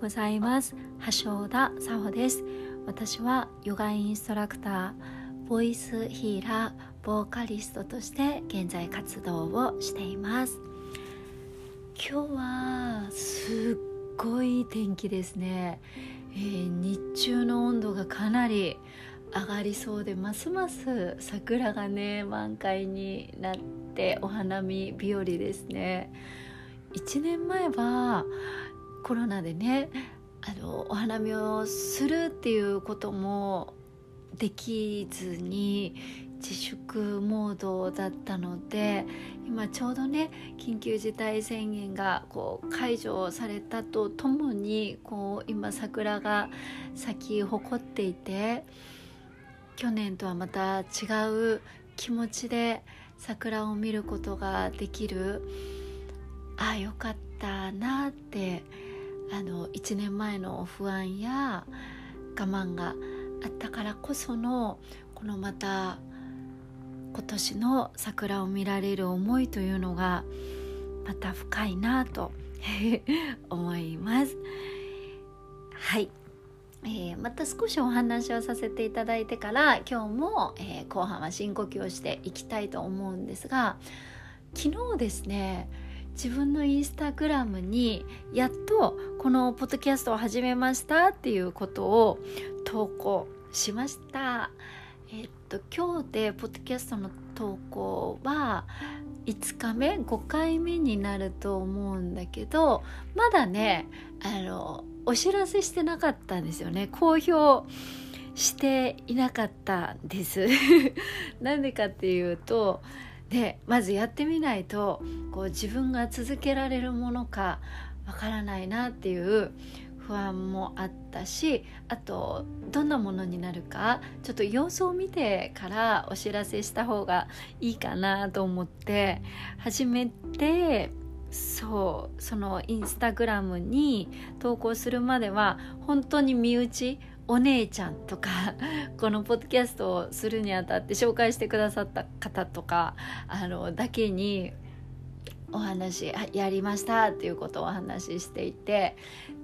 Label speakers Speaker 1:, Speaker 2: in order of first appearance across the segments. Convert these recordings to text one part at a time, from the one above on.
Speaker 1: ございます。橋田沙穂です。私はヨガインストラクターボイスヒーラーボーカリストとして現在活動をしています。今日はすっごい天気ですね、えー、日中の温度がかなり上がりそうでますます桜がね満開になってお花見日和ですね。1年前はコロナでねあのお花見をするっていうこともできずに自粛モードだったので今ちょうどね緊急事態宣言がこう解除されたとともにこう今桜が咲き誇っていて去年とはまた違う気持ちで桜を見ることができるああよかったなってあの1年前の不安や我慢があったからこそのこのまた今年の桜を見られる思いというのがまた深いなと 思います。はい。えー、また少しお話をさせていただいてから今日も、えー、後半は深呼吸をしていきたいと思うんですが昨日ですね自分のインスタグラムにやっとこのポッドキャストを始めましたっていうことを投稿しました。えっと今日でポッドキャストの投稿は5日目5回目になると思うんだけどまだねあのお知らせしてなかったんですよね公表していなかったんです なんでかっていうとでまずやってみないとこう自分が続けられるものかわからないなっていう不安もあったしあとどんなものになるかちょっと様子を見てからお知らせした方がいいかなと思って始めてそうそのインスタグラムに投稿するまでは本当に身内お姉ちゃんとか このポッドキャストをするにあたって紹介してくださった方とかあのだけにお話やりましたっていうことをお話ししていて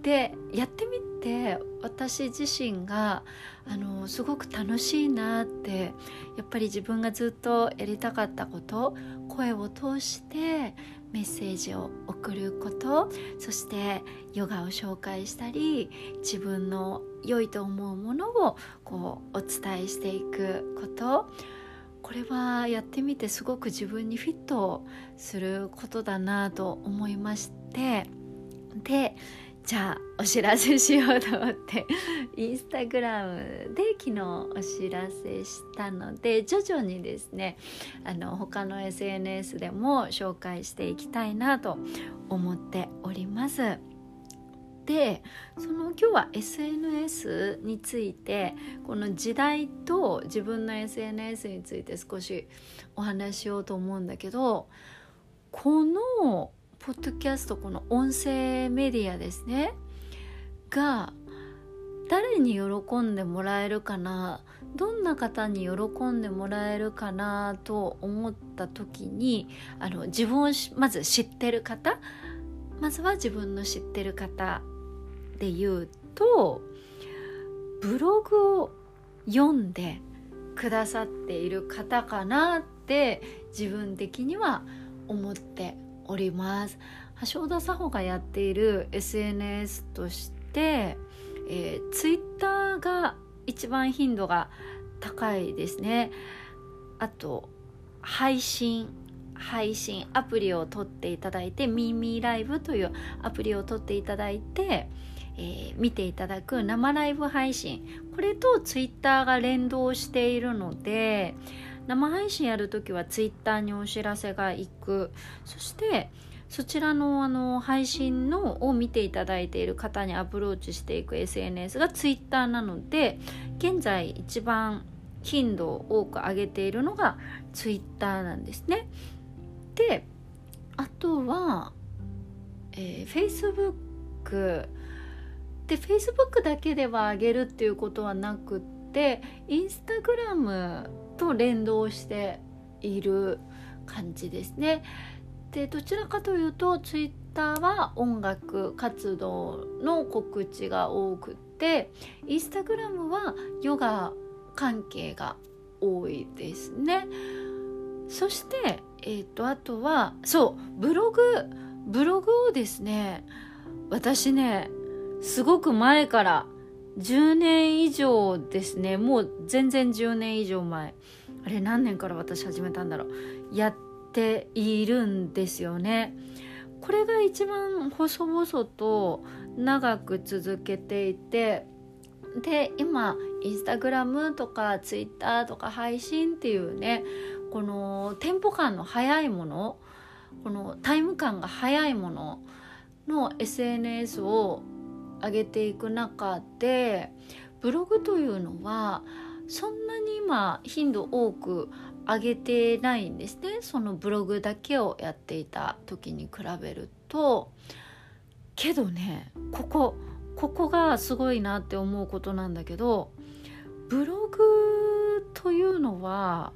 Speaker 1: でやってみて私自身があのすごく楽しいなってやっぱり自分がずっとやりたかったこと声を通してメッセージを送ることそしてヨガを紹介したり自分の良いと思うものをこうお伝えしていくこと。これはやってみてすごく自分にフィットすることだなと思いまして。でじゃあお知らせしようと思って インスタグラムで昨日お知らせしたので徐々にですねあの他の SNS でも紹介していきたいなと思っております。でその今日は SNS についてこの時代と自分の SNS について少しお話しようと思うんだけどこのポッドキャストこの音声メディアですね。が誰に喜んでもらえるかな？どんな方に喜んでもらえるかなと思った時にあの自分をまず知ってる方？まずは自分の知ってる方で言うとブログを読んでくださっている方かなって自分的には思っております。橋田佐穂がやっている SNS として、えー、ツイッターが一番頻度が高いですね。あと配信配信アプリを取っていただいてミーミーライブというアプリを取っていただいて、えー、見ていただく生ライブ配信。これとツイッターが連動しているので生配信やるときはツイッターにお知らせが行く。そしてそちらのあの配信のを見ていただいている方にアプローチしていく SNS がツイッターなので現在一番頻度を多く上げているのがツイッターなんですね。であとは、えー、Facebook で Facebook だけでは上げるっていうことはなくってインスタグラムと連動している感じですね。でどちらかというとツイッターは音楽活動の告知が多くってインスタグラムはヨガ関係が多いですね。そして、えーと、あとはそうブログブログをですね私ねすごく前から10年以上ですね。もう全然10年以上前。あれ何年から私始めたんだろう。やっているんですよね。これが一番細々と長く続けていてで今インスタグラムとかツイッターとか配信っていうねこのテンポ感の速いものこのタイム感が速いものの SNS を上げていく中でブログというのはそんなに今頻度多く上げてないんですね。そのブログだけをやっていた時に比べると。けどねここここがすごいなって思うことなんだけどブログというのは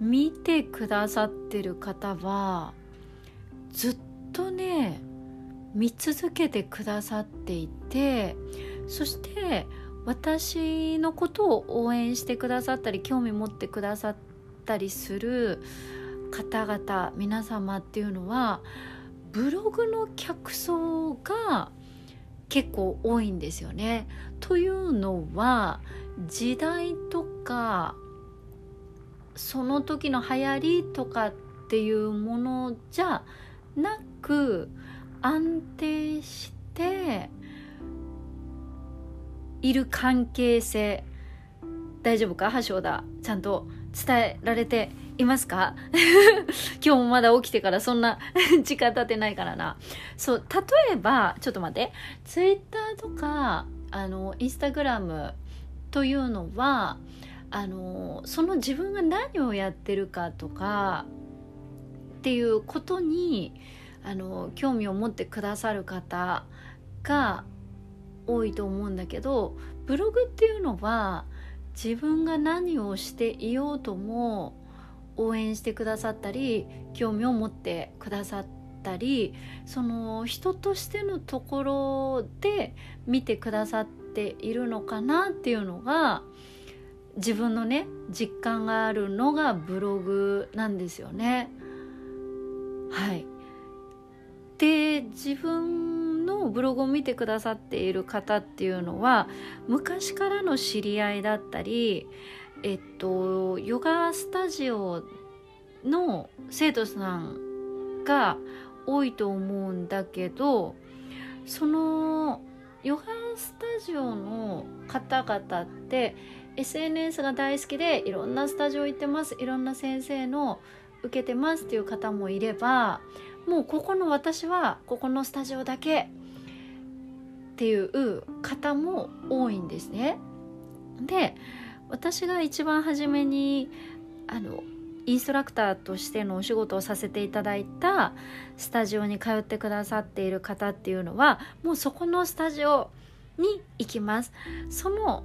Speaker 1: 見てくださってる方はずっとね見続けてくださっていてそして私のことを応援してくださったり興味持ってくださったりする方々皆様っていうのはブログの客層が結構多いんですよね。というのは時代とかその時の流行りとかっていうものじゃなく安定している関係性大丈夫か橋田ちゃんと伝えられていますか？今日もまだ起きてからそんな時間経ってないからな。そう例えばちょっと待って。ツイッターとかあのインスタグラムというのはあのその自分が何をやってるかとかっていうことにあの興味を持ってくださる方が多いと思うんだけどブログっていうのは自分が何をしていようとも応援してくださったり興味を持ってくださったりその人としてのところで見てくださっているのかなっていうのが自分のね実感があるのがブログなんですよね。はいで自分のブログを見てくださっている方っていうのは昔からの知り合いだったりえっとヨガスタジオの生徒さんが多いと思うんだけどそのヨガスタジオの方々って SNS が大好きでいろんなスタジオ行ってますいろんな先生の受けてますっていう方もいればもうここの私はここのスタジオだけっていう方も多いんですね。で私が一番初めにあのインストラクターとしてのお仕事をさせていただいたスタジオに通ってくださっている方っていうのはもうそこのスタジオに行きますその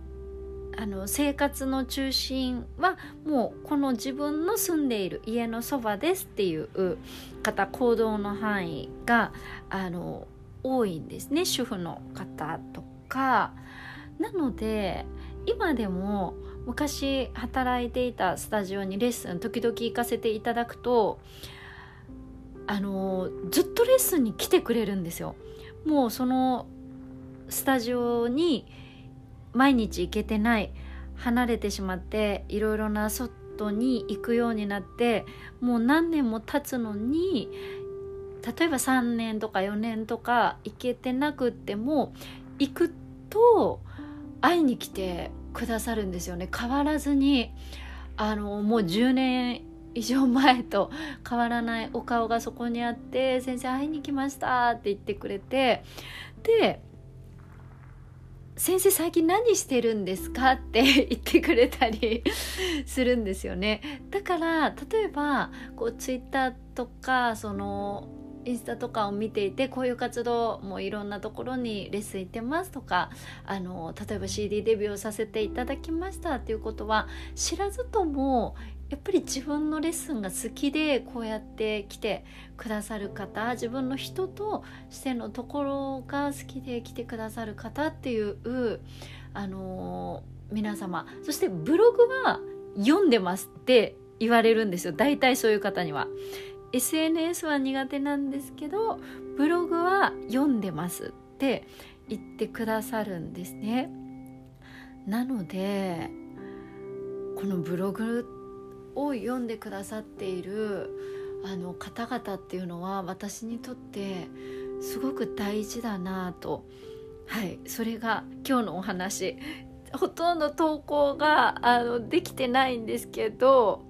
Speaker 1: あの生活の中心はもうこの自分の住んでいる家のそばですっていう方行動の範囲があの多いんですね主婦の方とか。なので今でも昔働いていたスタジオにレッスン時々行かせていただくとあのずっとレッスンに来てくれるんですよ。もうそのスタジオに毎日行けてない離れてしまっていろいろな外に行くようになってもう何年も経つのに例えば3年とか4年とか行けてなくっても行くと会いに来てくださるんですよね。変わらずにあのもう10年以上前と変わらないお顔がそこにあって「先生会いに来ました」って言ってくれてで先生最近何してるんですか?」って 言ってくれたり するんですよねだから例えばこうツイッターとかそのインスタとかを見ていてこういう活動もいろんなところにレッスン行ってますとかあの例えば CD デビューをさせていただきましたっていうことは知らずともやっぱり自分のレッスンが好きでこうやって来てくださる方自分の人としてのところが好きで来てくださる方っていうあのー、皆様そしてブログは読んでますって言われるんですよ大体そういう方には。SNS は苦手なんですけどブログは読んでますって言ってくださるんですね。なのでこのブログを読んでくださっているあの方々っていうのは私にとってすごく大事だなと。はい。それが今日のお話。ほとんど投稿があのできてないんですけど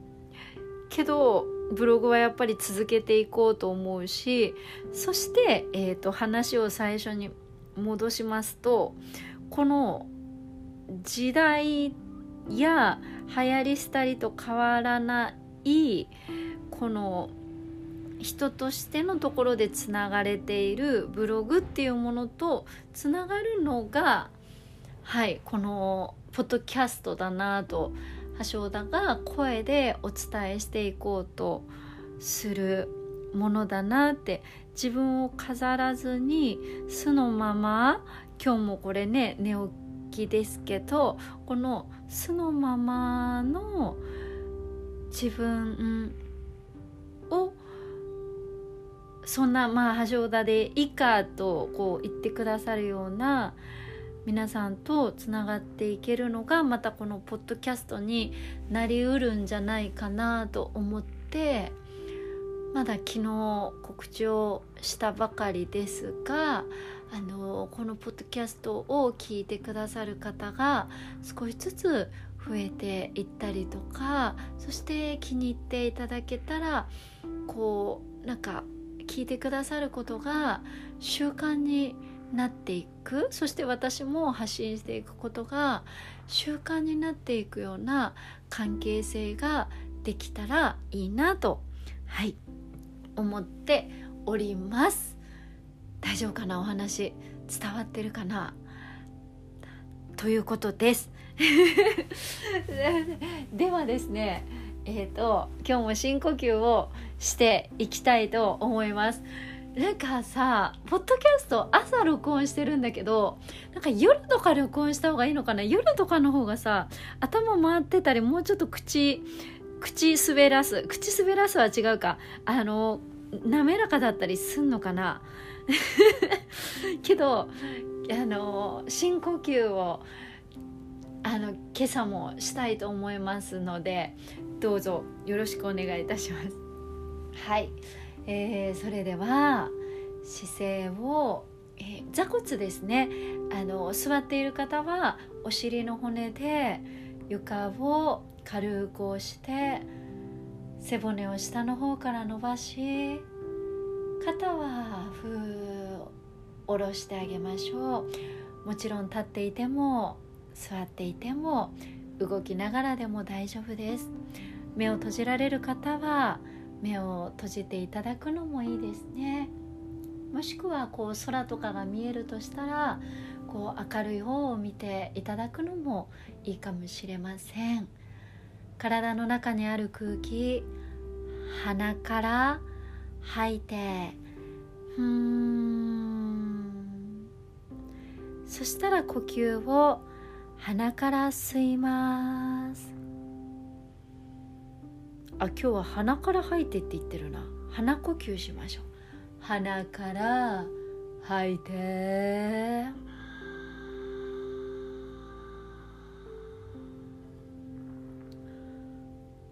Speaker 1: けどブログはやっぱり続けていこうと思うしそして、えーと、話を最初に戻しますとこの時代や流行り廃りと変わらないこの人としてのところでつながれているブログっていうものとつながるのがはいこのポッドキャストだなと橋田が声でお伝えしていこうとするものだなって自分を飾らずに素のまま今日もこれね寝起きですけどこの素のままの自分をそんなまあ橋田でいいかとこう言ってくださるような皆さんとつながっていけるのがまたこのポッドキャストになりうるんじゃないかなと思ってまだ昨日告知をしたばかりですがあのこのポッドキャストを聞いてくださる方が少しずつ増えていったりとかそして気に入っていただけたらこうなんか聞いてくださることが習慣になっていくそして私も発信していくことが習慣になっていくような関係性ができたらいいなとはい思っております。大丈夫かな？お話伝わってるかな？ということです。ではですねえっ、ー、と今日も深呼吸をしていきたいと思います。なんかさポッドキャスト朝録音してるんだけどなんか夜とか録音した方がいいのかな？夜とかの方がさ頭回ってたりもうちょっと口口滑らす口滑らすは違うか。あの滑らかだったりすんのかな？けどあの深呼吸をあの今朝もしたいと思いますのでどうぞよろしくお願いいたします。はい、えー、それでは姿勢を、えー、座骨ですね。あの座っている方はお尻の骨で床を軽く押して背骨を下の方から伸ばし肩はふー下ろしてあげましょう。もちろん立っていても座っていても動きながらでも大丈夫です。目を閉じられる方は目を閉じていただくのもいいですね。もしくはこう空とかが見えるとしたらこう明るい方を見ていただくのもいいかもしれません。体の中にある空気鼻から吐いて。ふーん。そしたら呼吸を鼻から吸います。あ今日は鼻から吐いてって言ってるな。鼻呼吸しましょう。鼻から吐いて。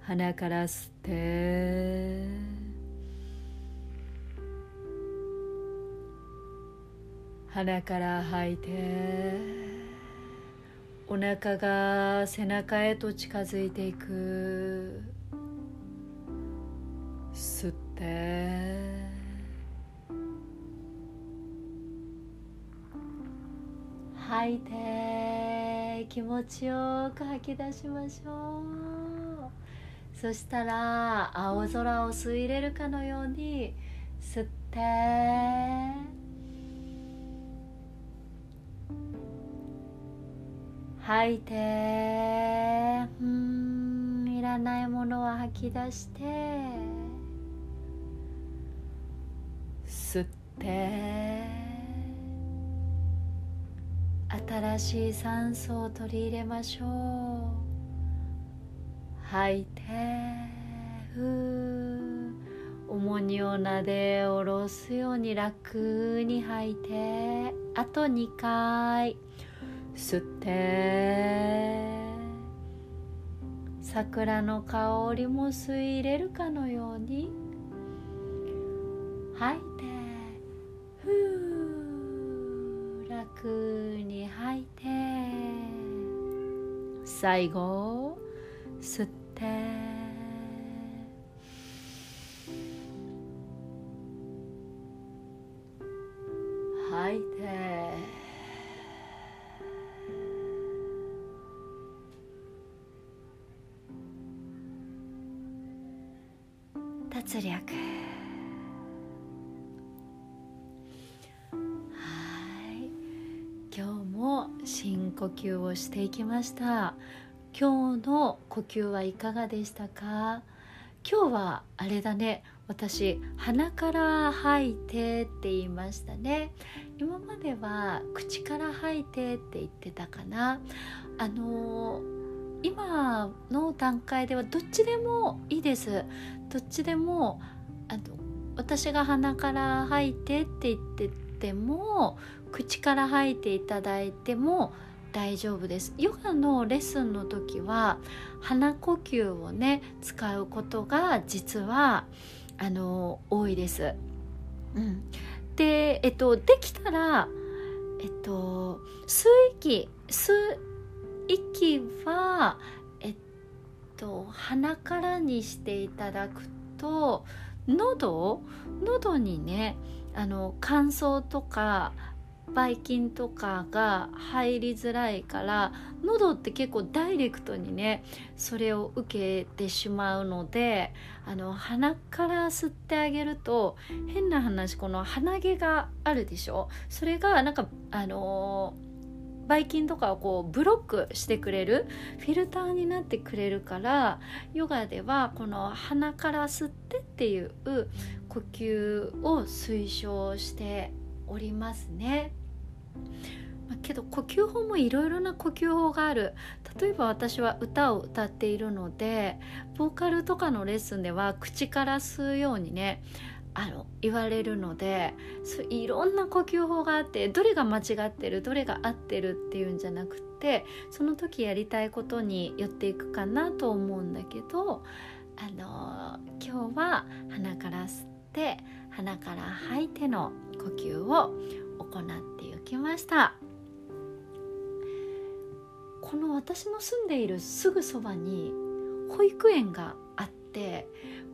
Speaker 1: 鼻から吸って。鼻から吐いてお腹が背中へと近づいていく。吸って。吐いて。気持ちよく吐き出しましょう。そしたら青空を吸い入れるかのように吸って。吐いて。うんリラらないものは吐き出して。吸って。新しい酸素を取り入れましょう。吐いて。ふう。重荷をなで下ろすように楽に吐いて。あと2回。吸って。桜の香りも吸い入れるかのように。吐いて。ふう楽に吐いて。最後吸って。力はい今日も深呼吸をしていきました今日の呼吸はいかがでしたか今日はあれだね私鼻から吐いてって言いましたね今までは口から吐いてって言ってたかなあのー今の段階ではどっちでもいいです。どっちでもあの私が鼻から吐いてって言ってても口から吐いていただいても大丈夫です。ヨガのレッスンの時は鼻呼吸をね使うことが実はあの多いです。うん、で、えっと、できたら、えっと、吸う息吸息はえっと鼻からにしていただくと喉喉にねあの乾燥とかばい菌とかが入りづらいから喉って結構ダイレクトにねそれを受けてしまうのであの鼻から吸ってあげると変な話この鼻毛があるでしょ？それがなんかあのーばい菌とかをこうブロックしてくれるフィルターになってくれるからヨガではこの鼻から吸ってっていう呼吸を推奨しておりますね。けど呼吸法もいろろな呼吸法がある例えば私は歌を歌っているのでボーカルとかのレッスンでは口から吸うようにねあの言われるのでそういろんな呼吸法があってどれが間違ってるどれが合ってるっていうんじゃなくてその時やりたいことに寄っていくかなと思うんだけどあの今日は鼻から吸って鼻から吐いての呼吸を行っていきました。この私の住んでいるすぐそばに保育園があって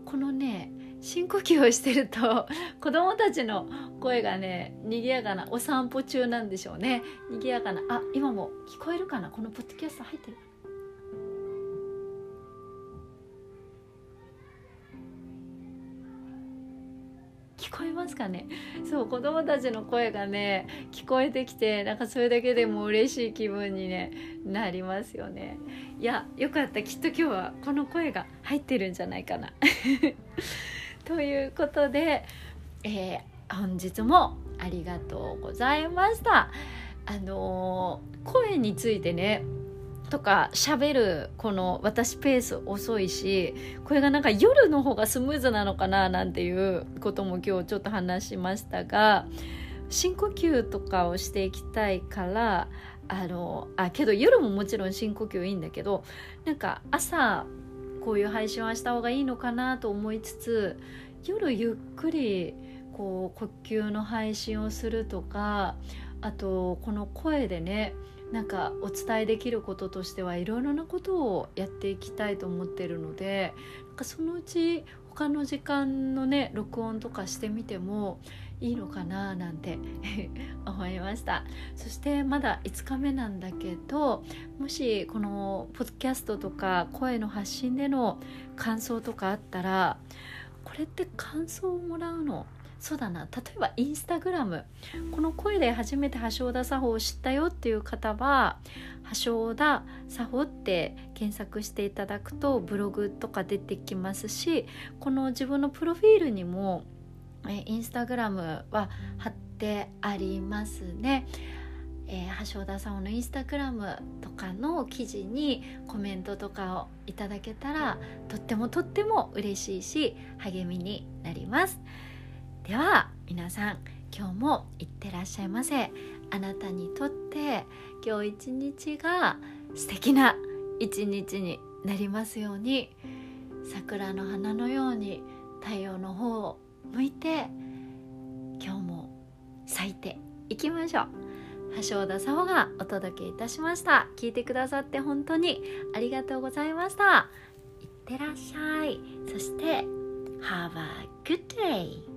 Speaker 1: このね深呼吸をしてると 子供たちの声がね賑やかなお散歩中なんでしょうね。賑やかなあ今も聞こえるかな？このポッドキャスト入ってる聞こえますかね？そう子供たちの声がね聞こえてきてなんかそれだけでも嬉しい気分に、ね、なりますよね。いやよかった。きっと今日はこの声が入ってるんじゃないかな。ということで、えー、本日もありがとうございました。あのー、声についてねとか喋るこの私ペース遅いしこれがなんか夜の方がスムーズなのかななんていうことも今日ちょっと話しましたが深呼吸とかをしていきたいからあのあけど夜ももちろん深呼吸いいんだけどなんか朝こういう配信はした方がいいのかなと思いつつ夜ゆっくりこう呼吸の配信をするとかあとこの声でねなんかお伝えできることとしてはいろいろなことをやっていきたいと思ってるのでなんかそのうち他の時間のね録音とかしてみてもいいのかななんて 思いました。そしてまだ5日目なんだけどもしこのポッドキャストとか声の発信での感想とかあったらこれって感想をもらうの？そうだな。例えばインスタグラム。この声で初めて橋田作法を知ったよっていう方は橋田作法って検索していただくとブログとか出てきますしこの自分のプロフィールにもえインスタグラムは貼ってありますね。えー、橋田さんのインスタグラムとかの記事にコメントとかをいただけたらとってもとっても嬉しいし励みになりますでは皆さん今日もいってらっしゃいませあなたにとって今日一日が素敵な一日になりますように桜の花のように太陽の方を向いて今日も咲いていきましょう。橋田沙穂がお届けいたしました。聞いてくださって本当にありがとうございました。いってらっしゃい。そして Have a good day